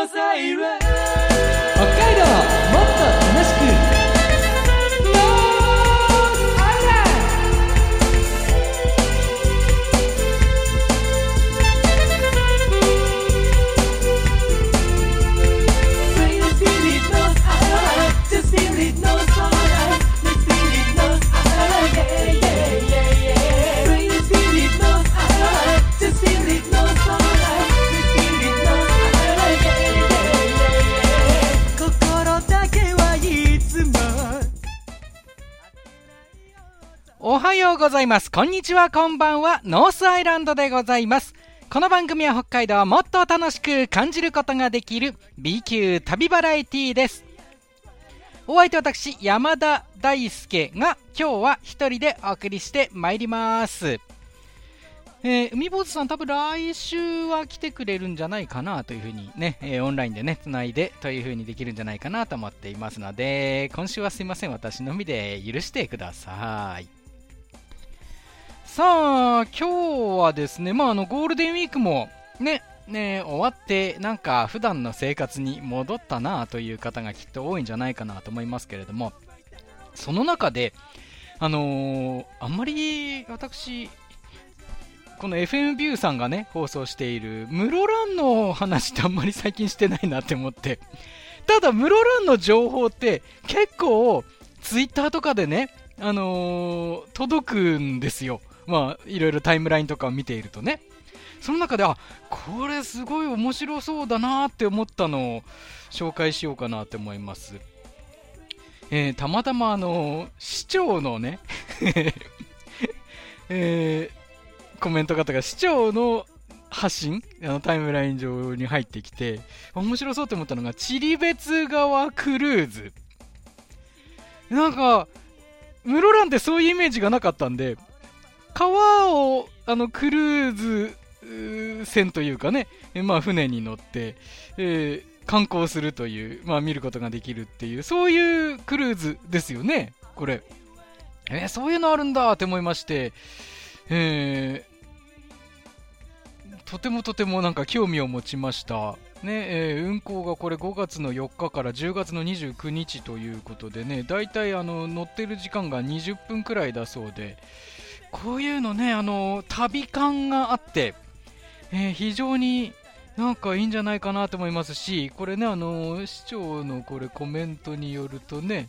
北海道はようございます。こんにちは、こんばんは。ノースアイランドでございます。この番組は北海道をもっと楽しく感じることができる B 級旅バラエティーです。お相手私、山田大輔が今日は一人でお送りしてまいります。えー海坊主さん多分来週は来てくれるんじゃないかなというふうにね、えーオンラインでね、つないでというふうにできるんじゃないかなと思っていますので、今週はすいません、私のみで許してください。さあ、今日はですね、まあ、あの、ゴールデンウィークもね、ね、終わって、なんか普段の生活に戻ったなという方がきっと多いんじゃないかなと思いますけれども、その中で、あのーあんまり私、この FM ビューさんがね、放送している、室蘭の話ってあんまり最近してないなって思って、ただ、室蘭の情報って結構、ツイッターとかでね、あのー届くんですよ。まあ、いろいろタイムラインとかを見ているとね。その中で、あ、これすごい面白そうだなって思ったのを紹介しようかなって思います。えーたまたまあの市長のね、えーコメント方が市長の発信あのタイムライン上に入ってきて、面白そうって思ったのが、チリベツ川クルーズ。なんか、室蘭ってそういうイメージがなかったんで、川を、あの、クルーズ船というかね、まあ、船に乗って、えー観光するという、まあ、見ることができるっていう、そういうクルーズですよね、これ。えーそういうのあるんだって思いまして、えーとてもとてもなんか興味を持ちました。ねえー運行がこれ5月の4日から10月の29日ということでね、だいたいあの乗ってる時間が20分くらいだそうで、こういうのね、あの旅感があって、えー非常になんかいいんじゃないかなと思いますし、これね、あの市長のこれコメントによるとね、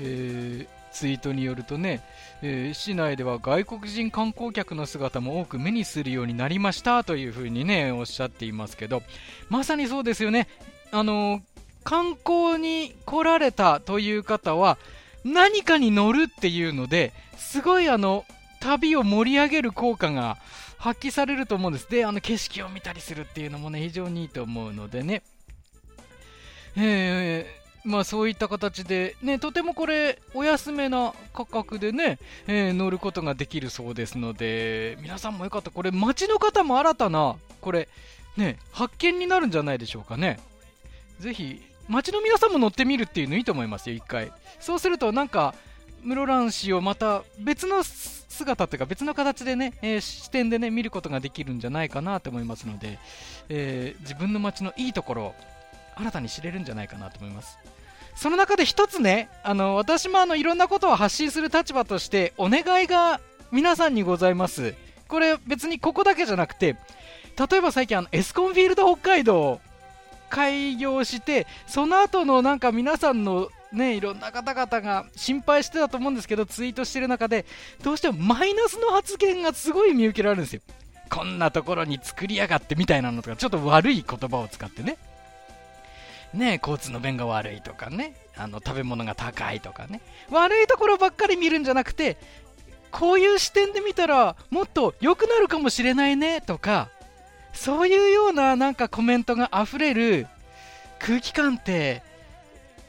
えーツイートによるとね、えー市内では外国人観光客の姿も多く目にするようになりましたというふうにね、おっしゃっていますけど、まさにそうですよね。あの観光に来られたという方は、何かに乗るっていうので、すごいあの、旅を盛り上げる効果が発揮されると思うんです。で、あの、景色を見たりするっていうのもね、非常にいいと思うのでね。えーまあそういった形で、ね、とてもこれ、お安めな価格でね、えー乗ることができるそうですので、皆さんもよかった、これ、街の方も新たな、これ、ね、発見になるんじゃないでしょうかね。ぜひ、街の皆さんも乗ってみるっていうのいいと思いますよ、一回。そうすると、なんか、室蘭市をまた別の姿というか別の形でね、えー視点でね、見ることができるんじゃないかなと思いますので、えー自分の街のいいところを新たに知れるんじゃないかなと思います。その中で一つね、あの、私もあの、いろんなことを発信する立場として、お願いが皆さんにございます。これ別にここだけじゃなくて、例えば最近あの、エスコンフィールド北海道開業して、その後のなんか皆さんのね、いろんな方々が心配してたと思うんですけど、ツイートしてる中で、どうしてもマイナスの発言がすごい見受けられるんですよ。こんなところに作りやがってみたいなのとか、ちょっと悪い言葉を使ってね。ね、交通の便が悪いとかね、あの食べ物が高いとかね、悪いところばっかり見るんじゃなくて、こういう視点で見たらもっと良くなるかもしれないねとか、そういうようななんかコメントが溢れる空気感って、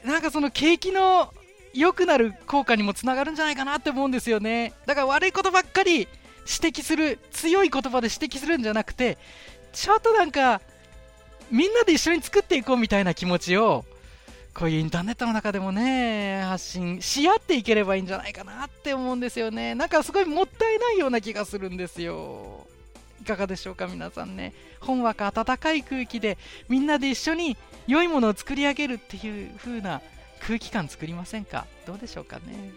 なんかその景気の良くなる効果にもつながるんじゃないかなって思うんですよね。だから悪いことばっかり指摘する、強い言葉で指摘するんじゃなくて、ちょっとなんか、みんなで一緒に作っていこうみたいな気持ちを、こういうインターネットの中でもね、発信し合っていければいいんじゃないかなって思うんですよね。なんかすごいもったいないような気がするんですよ。いかがでしょうか皆さんねほんわか暖かい空気でみんなで一緒に良いものを作り上げるっていう風な空気感作りませんか？どうでしょうかね？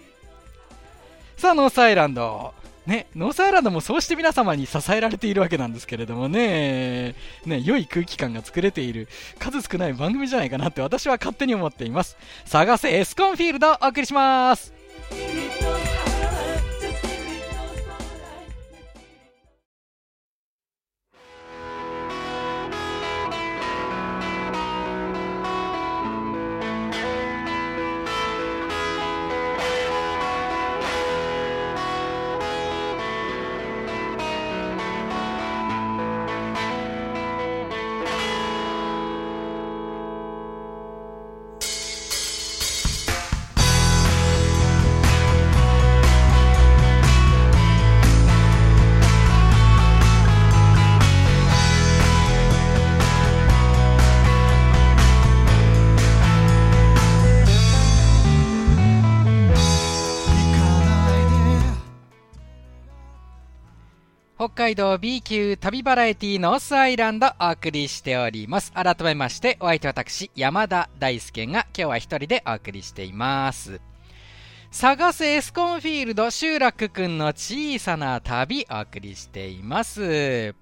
さあノースアイランドね、ノースアイランドもそうして皆様に支えられているわけなんですけれどもね、ね、良い空気感が作れている数少ない番組じゃないかなって私は勝手に思っています。探せエスコンフィールドお送りします。北海道 B 級旅バラエティノースアイランドお送りしております。改めまして、お相手私、山田大輔が今日は一人でお送りしています。探せエスコンフィールド集落くんの小さな旅お送りしています。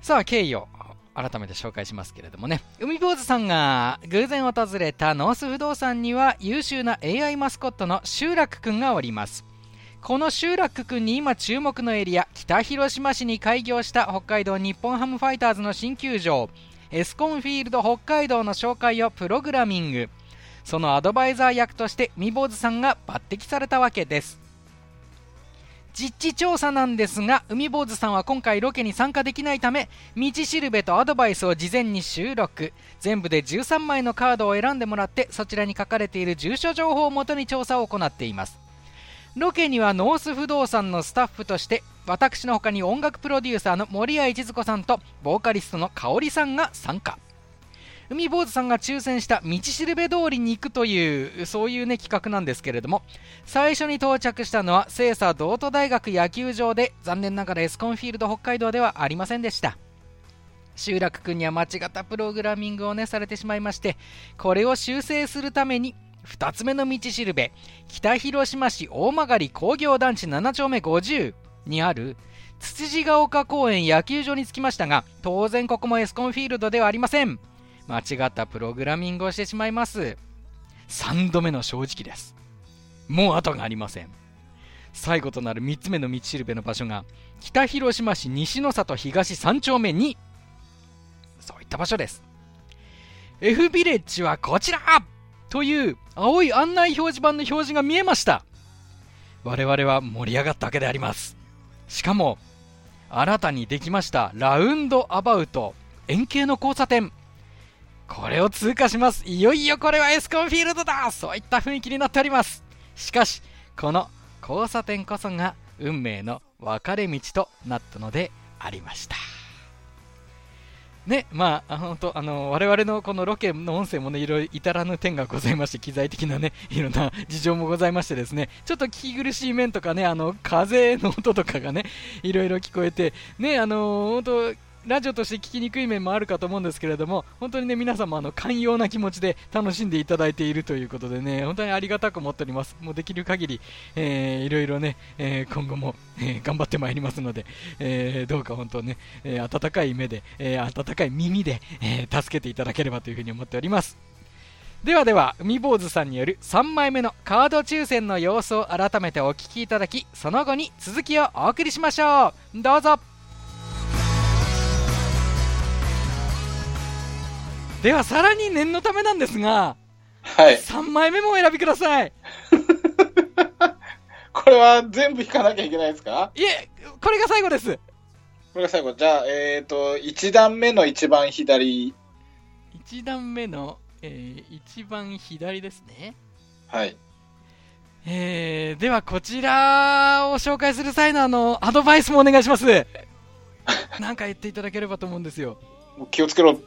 さあ、経緯を改めて紹介しますけれどもね、海坊主さんが偶然訪れたノース不動産には優秀な AI マスコットの集落くんがおります。この集落くんに今注目のエリア北広島市に開業した北海道日本ハムファイターズの新球場。エスコンフィールド北海道の紹介をプログラミング。そのアドバイザー役としてみ坊主さんが抜擢されたわけです。実地調査なんですが海坊主さんは今回ロケに参加できないため道しるべとアドバイスを事前に収録。全部で13枚のカードを選んでもらってそちらに書かれている住所情報をもとに調査を行っています。ロケにはノース不動産のスタッフとして私の他に音楽プロデューサーの森谷一子さんとボーカリストの香織さんが参加。海坊主さんが抽選した道しるべ通りに行くというそういうね企画なんですけれども最初に到着したのは星槎道都大学野球場で残念ながらエスコンフィールド北海道ではありませんでした。集落くんには間違ったプログラミングをねされてしまいましてこれを修正するために2つ目の道しるべ。北広島市大曲工業団地7丁目50にあるつつじが丘公園野球場に着きましたが当然ここもエスコンフィールドではありません。間違ったプログラミングをしてしまいます。3度目の正直です。もう後がありません。最後となる3つ目の道しるべの場所が北広島市西の里東3丁目2そういった場所です。F ビレッジはこちら。という青い案内表示板の表示が見えました。我々は盛り上がったわけであります。しかも新たにできましたラウンドアバウト円形の交差点。これを通過します。いよいよこれはエスコンフィールドだ。そういった雰囲気になっております。しかしこの交差点こそが運命の分かれ道となったのでありました。ね、まあ、本当、あの、我々のこのロケの音声もね、いろいろ至らぬ点がございまして、機材的なね、いろんな事情もございましてですね、ちょっと聞き苦しい面とかね、あの、風の音とかがね、いろいろ聞こえて、ね、あの、本当、ラジオとして聞きにくい面もあるかと思うんですけれども、本当にね、皆様、あの、寛容な気持ちで楽しんでいただいているということでね、本当にありがたく思っております。もうできる限り、えー、いろいろね、えー今後も、えー頑張ってまいりますので、えーどうか本当ね、えー温かい目で、えー温かい耳で、えー助けていただければというふうに思っております。ではでは、海坊主さんによる3枚目のカード抽選の様子を改めてお聞きいただき、その後に続きをお送りしましょう。どうぞ。では、さらに念のためなんですが、はい。3枚目もお選びください。これは全部引かなきゃいけないですか？いえ、これが最後です。これが最後。じゃあ、えっ、と、1段目の一番左。1段目の、えー一番左ですね。はい。えー、ではこちらを紹介する際のあの、アドバイスもお願いします。なんか言っていただければと思うんですよ。もう気をつけろ。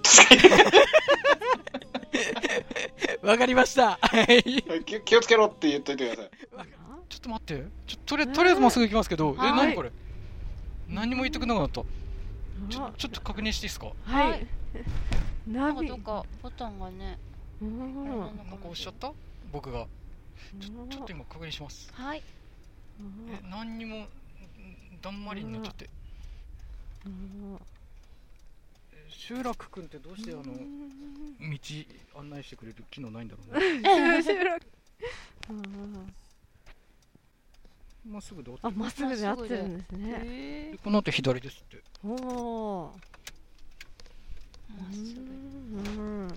わかりました。はい。気 気をつけろって言っといてください。ちょっと待って。ちょとりあえずとりあえずまっすぐ行きますけど、え、はい。何これ？何にも言ってくれなかった。ちょちょっと確認していいですか？ははい。なんかどっかボタンがねうんあれなんか押しちゃった？僕が。ちょちょっと今確認します。はい。え何にもんだんまりになっちゃって。うんえ集落くんってどうしてあのうん。道案内してくれる機能ないんだろうね。集落。うん。まっすぐであまっすぐで合ってるんですね。へえこの後左ですって。おおまっすぐうん。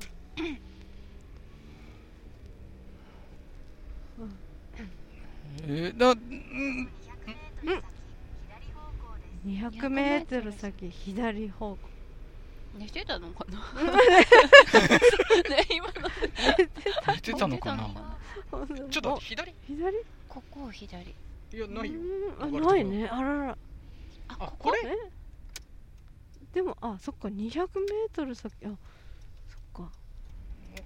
えー、だうん。200メートル先左方向寝てたのかな？ね今の。寝てたのかな？ちょっとお左？左？ここを左。いやないよ。うん。あないね。あらら。あこれ？え？でもあそっか。200メートル先。あそっか。わ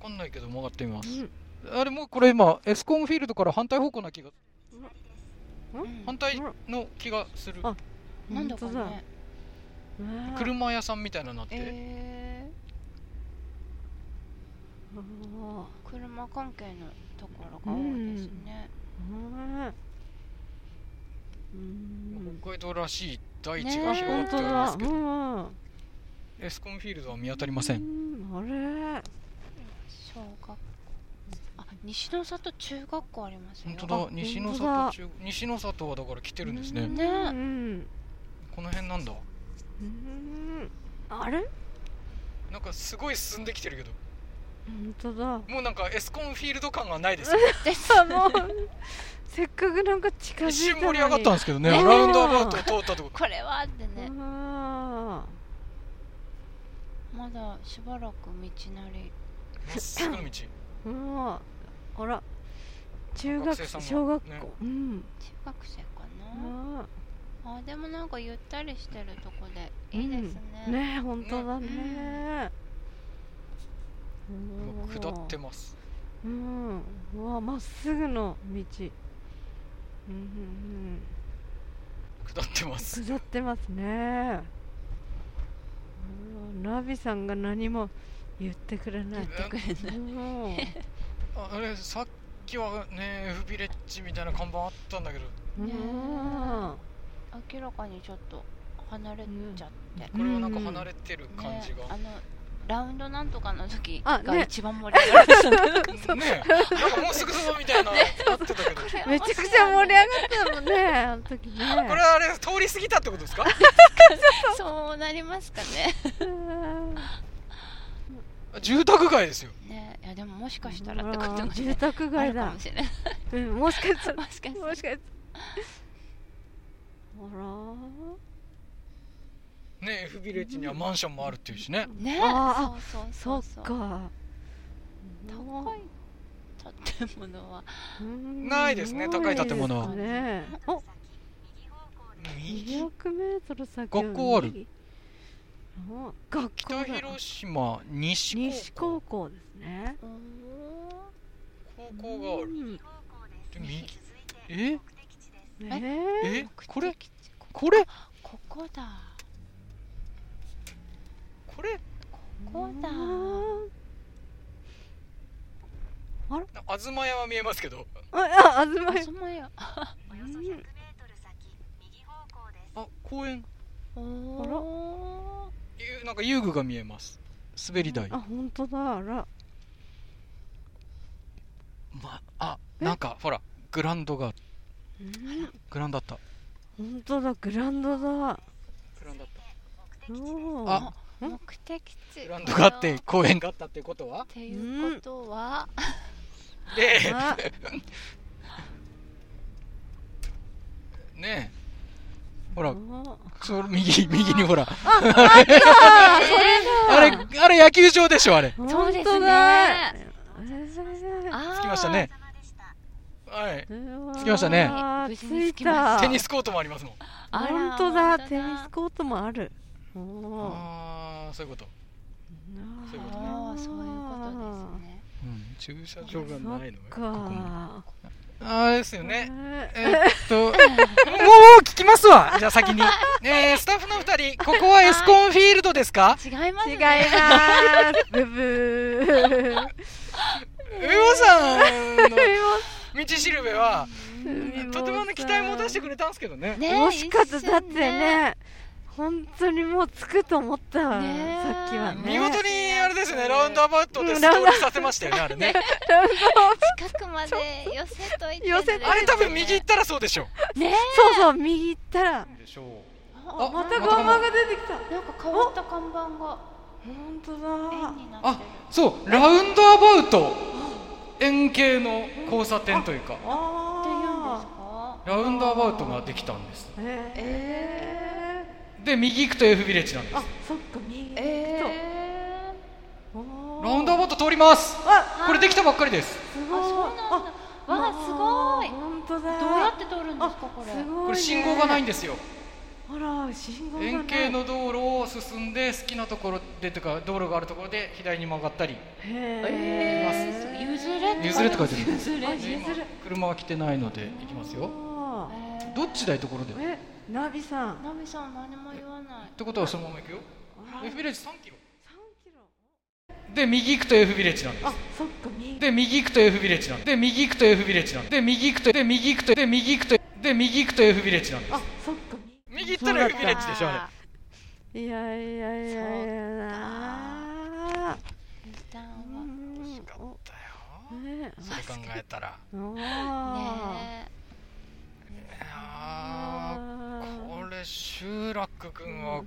かんないけど曲がってみます。うん。あれもうこれ今エスコンフィールドから反対方向な気が。うん。反対の気がする。あなんだか本当だねね車屋さんみたいなのになって、えあー。車関係のところが多いですね。北海道らしい大地ねが広がっておりますだけど、うん。エスコンフィールドは見当たりません、うん。あれ。小学校。あ西の里中学校ありますよ。本当だ。あ西の里中西の里はだから来てるんですね、ね。うん。この辺なんだうん。あれ？なんかすごい進んできてるけど。本当だ。もうなんかエスコンフィールド感がないですよ。あもうせっかくなんか近づい一たのに。瞬盛り上がったんですけどね。ねラウンドアバウトを通ったとこ。これはってね。あまだしばらく道なりまっす。ぐの道。ーうん。あら。中学学生さんが小学校、ねうん。中学生かなああでもなんかゆったりしてるとこでいいですね、ーねえ本当だね。もう下ってます。うん。うわまっすぐの道。うんうん下ってます。うん下ってますね。うん。ナビさんが何も言ってくれない。言ってくれない。うん。ああれさっきはね F ビレッジみたいな看板あったんだけど。うん。ね明らかにちょっと離れちゃって、これはなんか離れてる感じね、あが、のラウンドなんとかの時あね。が一番盛り上がる、ね。え なんかもうすぐそばみたいな、あってたけどこれめちゃくちゃ盛り上がったもんねあの時ね。あれ通り過ぎたってことですか？そうなりますかね。うん住宅街ですよ。ね。いやでももしかしたらってことも住ね宅あ街だるかもしれない。うんもしかしたらもしかしたら。もしかしたらあね F ビレッジにはマンションもあるっていうしね。ね。あそうらそうそう。そっか。高い建物は。うんないですね高い建物は。ね。お右200メートル先学校ある。学校北だ広島西西高校。高校ですね。高校がある。うん。で右え？ねえ？これ？これ？ここだこれ。ここだ。東屋は見えますけど。ああ東屋あ公園。おおゆなんか遊具が見えます。滑り台。あ本当だ。あら。まあえ？なんかほらグラウンドが。グラウンドあった。本当だグラウンドだ。グラウンドあった。あ目的地。グラウンドがあって公園があったってことは？っていうことは。であ。ねえ。ほらあそれ右右にほら。あそあれあれ野球場でしょあれ。そうですね本当だ。えあー。着きましたね。はい。ー。着きましたね。テニスコートもありますもん。本当だ。テニスコートもある。おーああそういうことそういうことねああそういうことですねうん駐車場がないのそっがここもかあれですよね。ええっと、もう聞きますわ。じゃあ先に。えー、スタッフの二人、ここはエスコンフィールドですか？違います違いねます。ブブー。うおさんの道しるべは、とてもね、期待も出してくれたんですけどね。ね惜しかった。だってね、本当にもうつくと思ったさっきはね。見事に、あれですね、ラウンドアバウトでストーリーさせましたよね、あれね。近くまで寄せといて寄せといてあれ多分右行ったらそうでしょねそうそう、右行ったら。う。でしょう。あまた看板が出てきた。なんか変わった看板が本当円だ。あそう、ラウンドアバウト。円形の交差点というか、って言うんですあか？ラウンドアバウトができたんです。あ。えで、右行くと F ビレッジなんですー。あ。、そっか、右。えおーラウンドアバウト通ります。あ、これできたばっかりです。すごい。あそうなんだわあすごい本当だ。どうやって通るんですかあこれすごいねこれ信号がないんですよ。あら、信号がない。円形の道路を進んで好きなところでとか道路があるところで左に曲がったりへええ。譲れ譲れって書いてる譲れあで今譲る車は来てないので行きますよどっちだいところでえ、ナビさん。ーナミさん何も言わない。てことはそのまま行くよ。あ F ビレッジ3キロ。三キロ？で右行くと F ビレッジなんです。あ、そっか、右。で右行くと F ビレッジなんです。で右行くと F ビレッジなんです。で右行くとで右行くとで右行くとで右行くと F ビレッジなんです。あ、そっか、右行ったら F ビレッジでしょあれ。右。いやいやいやいや。なあ。一旦うはん。惜しかったよ。ねそれ考えたら。おねいやーこれ集落くんは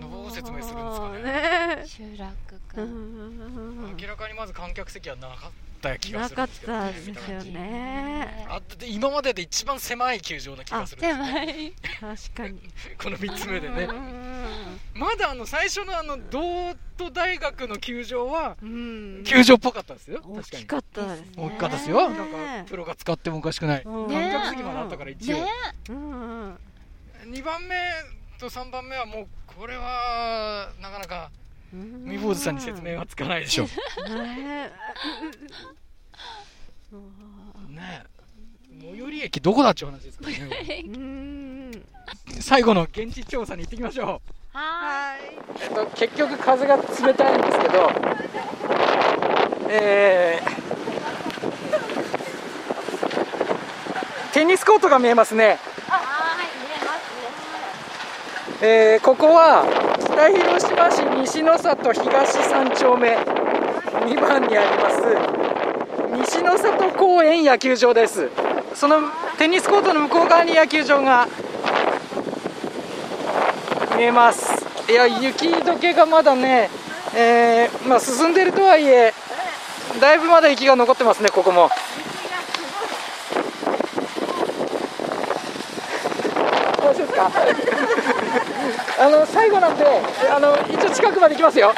どう説明するんですかね。ねえ集落くうん。ん明らかにまず観客席はなかった気がなかっするんですけどたですよね。あで今までで一番狭い球場な気がするんです狭い。確かに。この3つ目でね。うん。まだあの最初のあの道都大学の球場はうん。球場っぽかったですよ。大確かにきかったですね。大きかったですよ。ねなんかプロが使ってもおかしくない。観客席まであったから一応。ねうんうん。2番目と3番目はもうこれはなかなかうん。未坊主さんに説明はつかないでしょね。ね最寄り駅どこだっちゅう話ですからね。うん。最後の現地調査に行ってきましょう。ははい。えっと、結局風が冷たいんですけど、えーテニスコートが見えますね、えーここは北広島市西の里東三丁目2番にあります西の里公園野球場です。そのテニスコートの向こう側に野球場が見えます。いや雪解けがまだね、えーまあ、進んでるとはいえだいぶまだ雪が残ってますねここも。どうですか。あの最後なんであの一応近くまで行きますよ。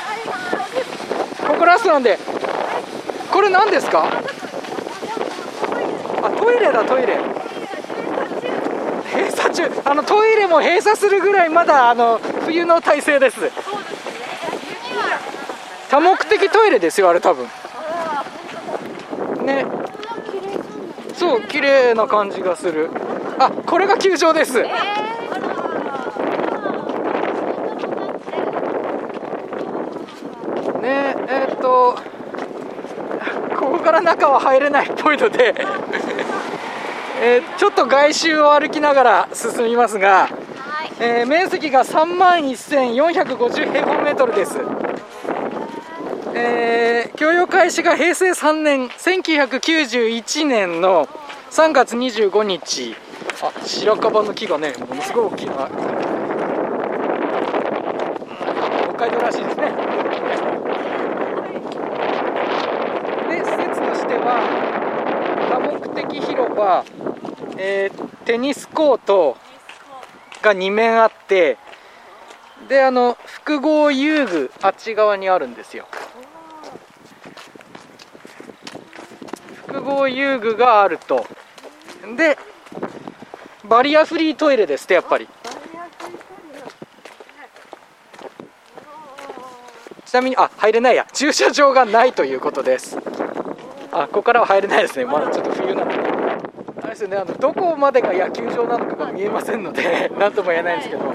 ここラストなんで。これ何ですか？あトイレだトイレ。閉鎖中。あのトイレも閉鎖するぐらいまだあの冬の体制です。多目的トイレですよあれ多分。ね。そう綺麗な感じがする。あこれが球場です。ねえーっとここから中は入れないっぽいので、えーちょっと外周を歩きながら進みますが、えー面積が3万1450平方メートルです、えー供用開始が平成3年1991年の3月25日。あ白樺の木がねものすごい大きいなうん北海道らしいですねで施設としては広場、えーテニスコートが2面あってであの複合遊具あっち側にあるんですよ。複合遊具があると。でバリアフリートイレですってやっぱり。ちなみにあ入れないや。駐車場がないということです。あここからは入れないですね。まだちょっと冬なので。あれですよね。あのどこまでが野球場なのかが見えませんので 何とも言えないんですけど、え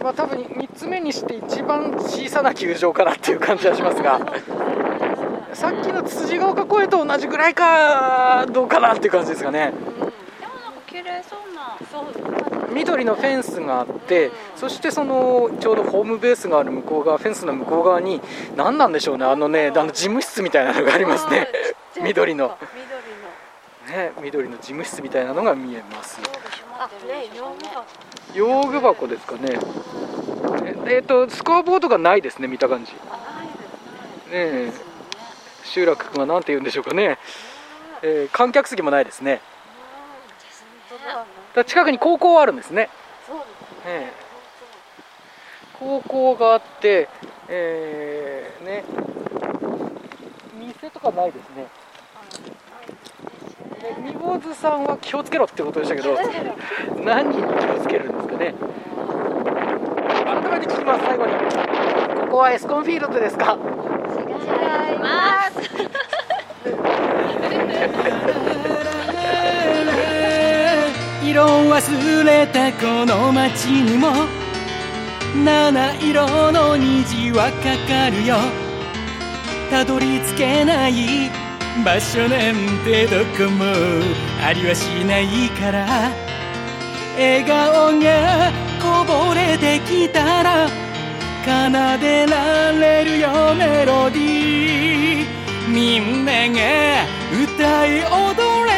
ーまあ多分3つ目にして一番小さな球場かなっていう感じはしますが。さっきの辻ヶ丘公園と同じぐらいかどうかなっていう感じですかね。綺麗そうなそう緑のフェンスがあってそしてそのちょうどホームベースがある向こう側フェンスの向こう側に何なんでしょうねあのねあの事務室みたいなのがありますね。緑の。緑の。ね緑の事務室みたいなのが見えます。用具箱。ですかね。ええーとスコアボードがないですね見た感じ。ねえ。集落君は何て言うんでしょうかね、えー観客席もないですねだ近くに高校はあるんですねそうですええ高校があって、えーね、店とかないですね。でミボズさんは気をつけろってことでしたけど、何に気をつけるんですかね？改めて聞きます、最後に。ここはエスコンフィールドですか？違います 色忘れたこの街にも七色の虹はかかるよ。たどり着けない場所なんてどこもありはしないから。笑顔がこぼれてきたら奏でられるよメロディー。みんなが歌い踊れ。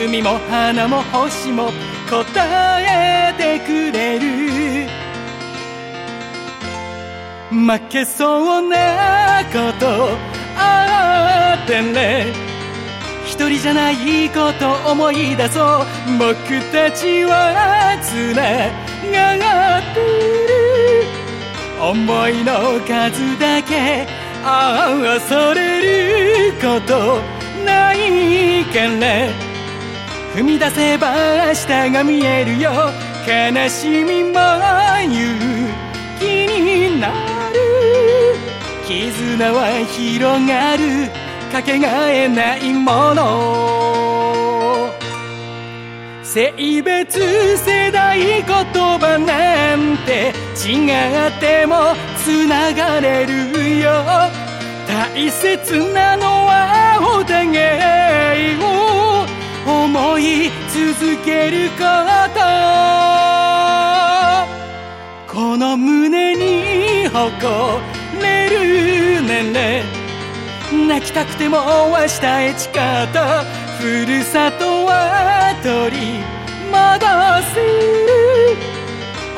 海も花も星も答えてくれる。負けそうなことあってね。一人じゃないこと思い出そう。僕たちはつながってる。思いの数だけああ恐れることないから踏み出せば明日が見えるよ。悲しみも勇気になる。絆は広がる。かけがえないもの。性別世代言葉なんて違ってもつながれるよ。大切なのはお互いを。けることこの胸に誇れるねんね泣きたくても明日へ誓った。ふるさとは取り戻す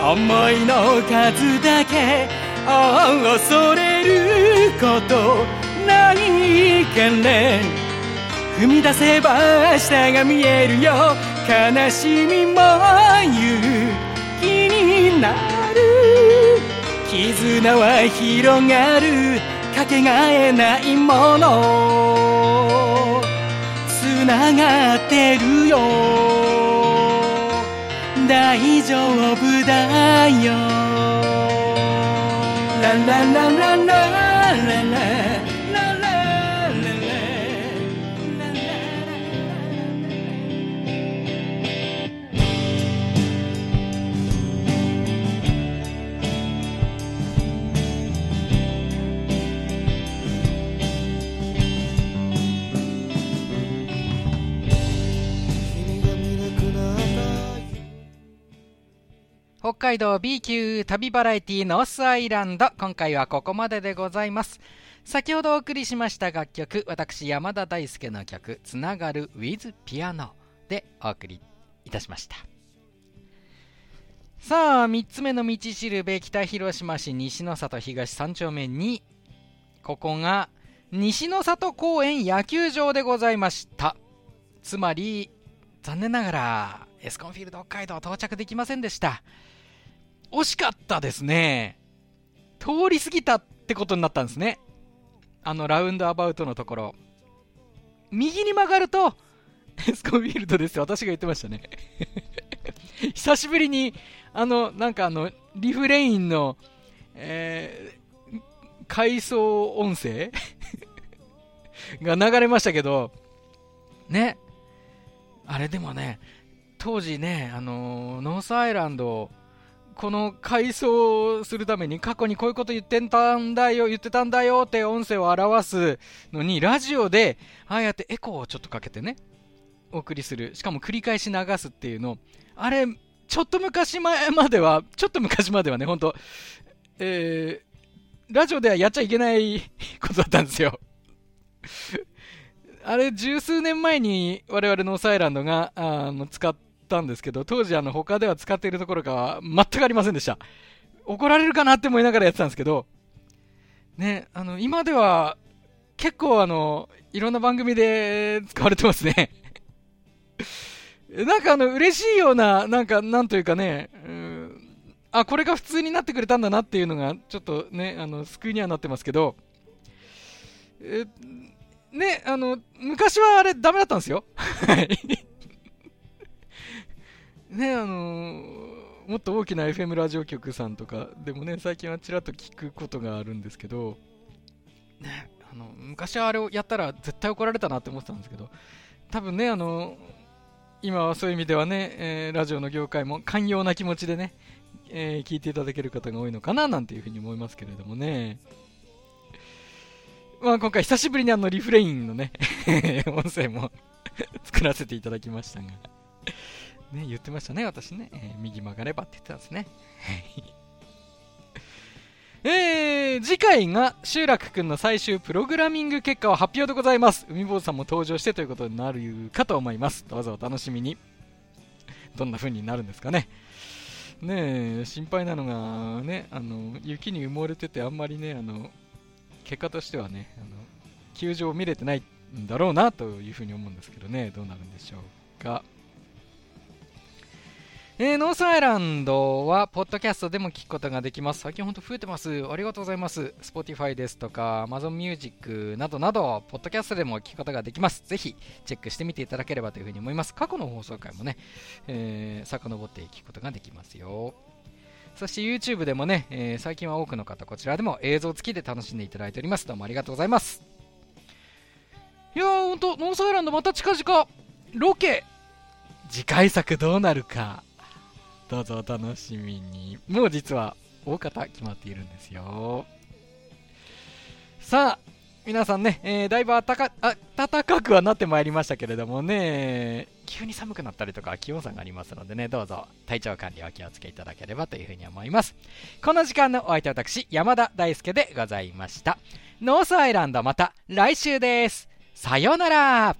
思いの数だけ。恐れること。ないから踏み出せば明日が見えるよ。悲しみも勇気になる。絆は広がるかけがえないもの。つながってるよ。大丈夫だよ。ランランランランラ北海道 B 級旅バラエティノースアイランド今回はここまででございます。先ほどお送りしました楽曲私山田大輔の曲「つながる with ピアノ」でお送りいたしました。さあ3つ目の道しるべ北広島市西の里東3丁目にここが西の里公園野球場でございました。つまり残念ながらエスコンフィールド北海道到着できませんでした。惜しかったですね。通り過ぎたってことになったんですね。あのラウンドアバウトのところ。右に曲がるとエスコンフィールドですよ。私が言ってましたね。久しぶりにあのなんかあのリフレインのえー、回想音声？が流れましたけど、ね。あれでもね、当時ね、あのーノースアイランド、この改装するために過去にこういうこと言ってたんだよ、言ってたんだよって音声を表すのに、ラジオで、ああやってエコーをちょっとかけてね、お送りする。しかも繰り返し流すっていうの、あれ、ちょっと昔前までは、ちょっと昔まではね、ほんと、えー、ラジオではやっちゃいけないことだったんですよ。あれ、十数年前に我々のオサイランドがあの使ってたんですけど、当時あの他では使っているところが全くありませんでした。怒られるかなって思いながらやってたんですけど、ね、あの、今では結構あの、いろんな番組で使われてますね。なんかあの、嬉しいような、なんか、なんというかね、うんあ、これが普通になってくれたんだなっていうのが、ちょっとね、あの、救いにはなってますけど、えね、あの、昔はあれダメだったんですよ。はい。ね、あのもっと大きな FM ラジオ局さんとかでもね、最近はちらっと聞くことがあるんですけど、ね、あの、昔はあれをやったら絶対怒られたなって思ってたんですけど、多分ね、あの今はそういう意味ではね、えーラジオの業界も寛容な気持ちでね、えー聞いていただける方が多いのかななんていうふうに思いますけれどもね。まあ今回久しぶりにあのリフレインのね、音声も 作らせていただきましたが。ね、言ってましたね、私ね。えー右曲がればって言ってたんですね。えー、次回が集落くんの最終プログラミング結果を発表でございます。海坊主さんも登場してということになるかと思います。どうぞお楽しみに。どんな風になるんですかね。ねえ、心配なのが、ね、あの、雪に埋もれててあんまりね、あの、結果としてはね、あの、球場を見れてないんだろうなというふうに思うんですけどね、どうなるんでしょうか。えーノースアイランドは、ポッドキャストでも聞くことができます。最近ほんと増えてます。ありがとうございます。Spotify ですとか、Amazon Music などなど、ポッドキャストでも聞くことができます。ぜひ、チェックしてみていただければというふうに思います。過去の放送回もね、えー、遡って聞くことができますよ。そして YouTube でもね、えー最近は多くの方、こちらでも映像付きで楽しんでいただいております。どうもありがとうございます。いやー、ほんと、ノースアイランドまた近々、ロケ、次回作どうなるか、どうぞお楽しみに。もう実は、大方決まっているんですよ。さあ、皆さんね、えーだいぶ暖かかくはなってまいりましたけれどもね、急に寒くなったりとか気温差がありますのでね、どうぞ体調管理お気をつけいただければというふうに思います。この時間のお相手は私、山田大輔でございました。ノースアイランドまた来週です。さようなら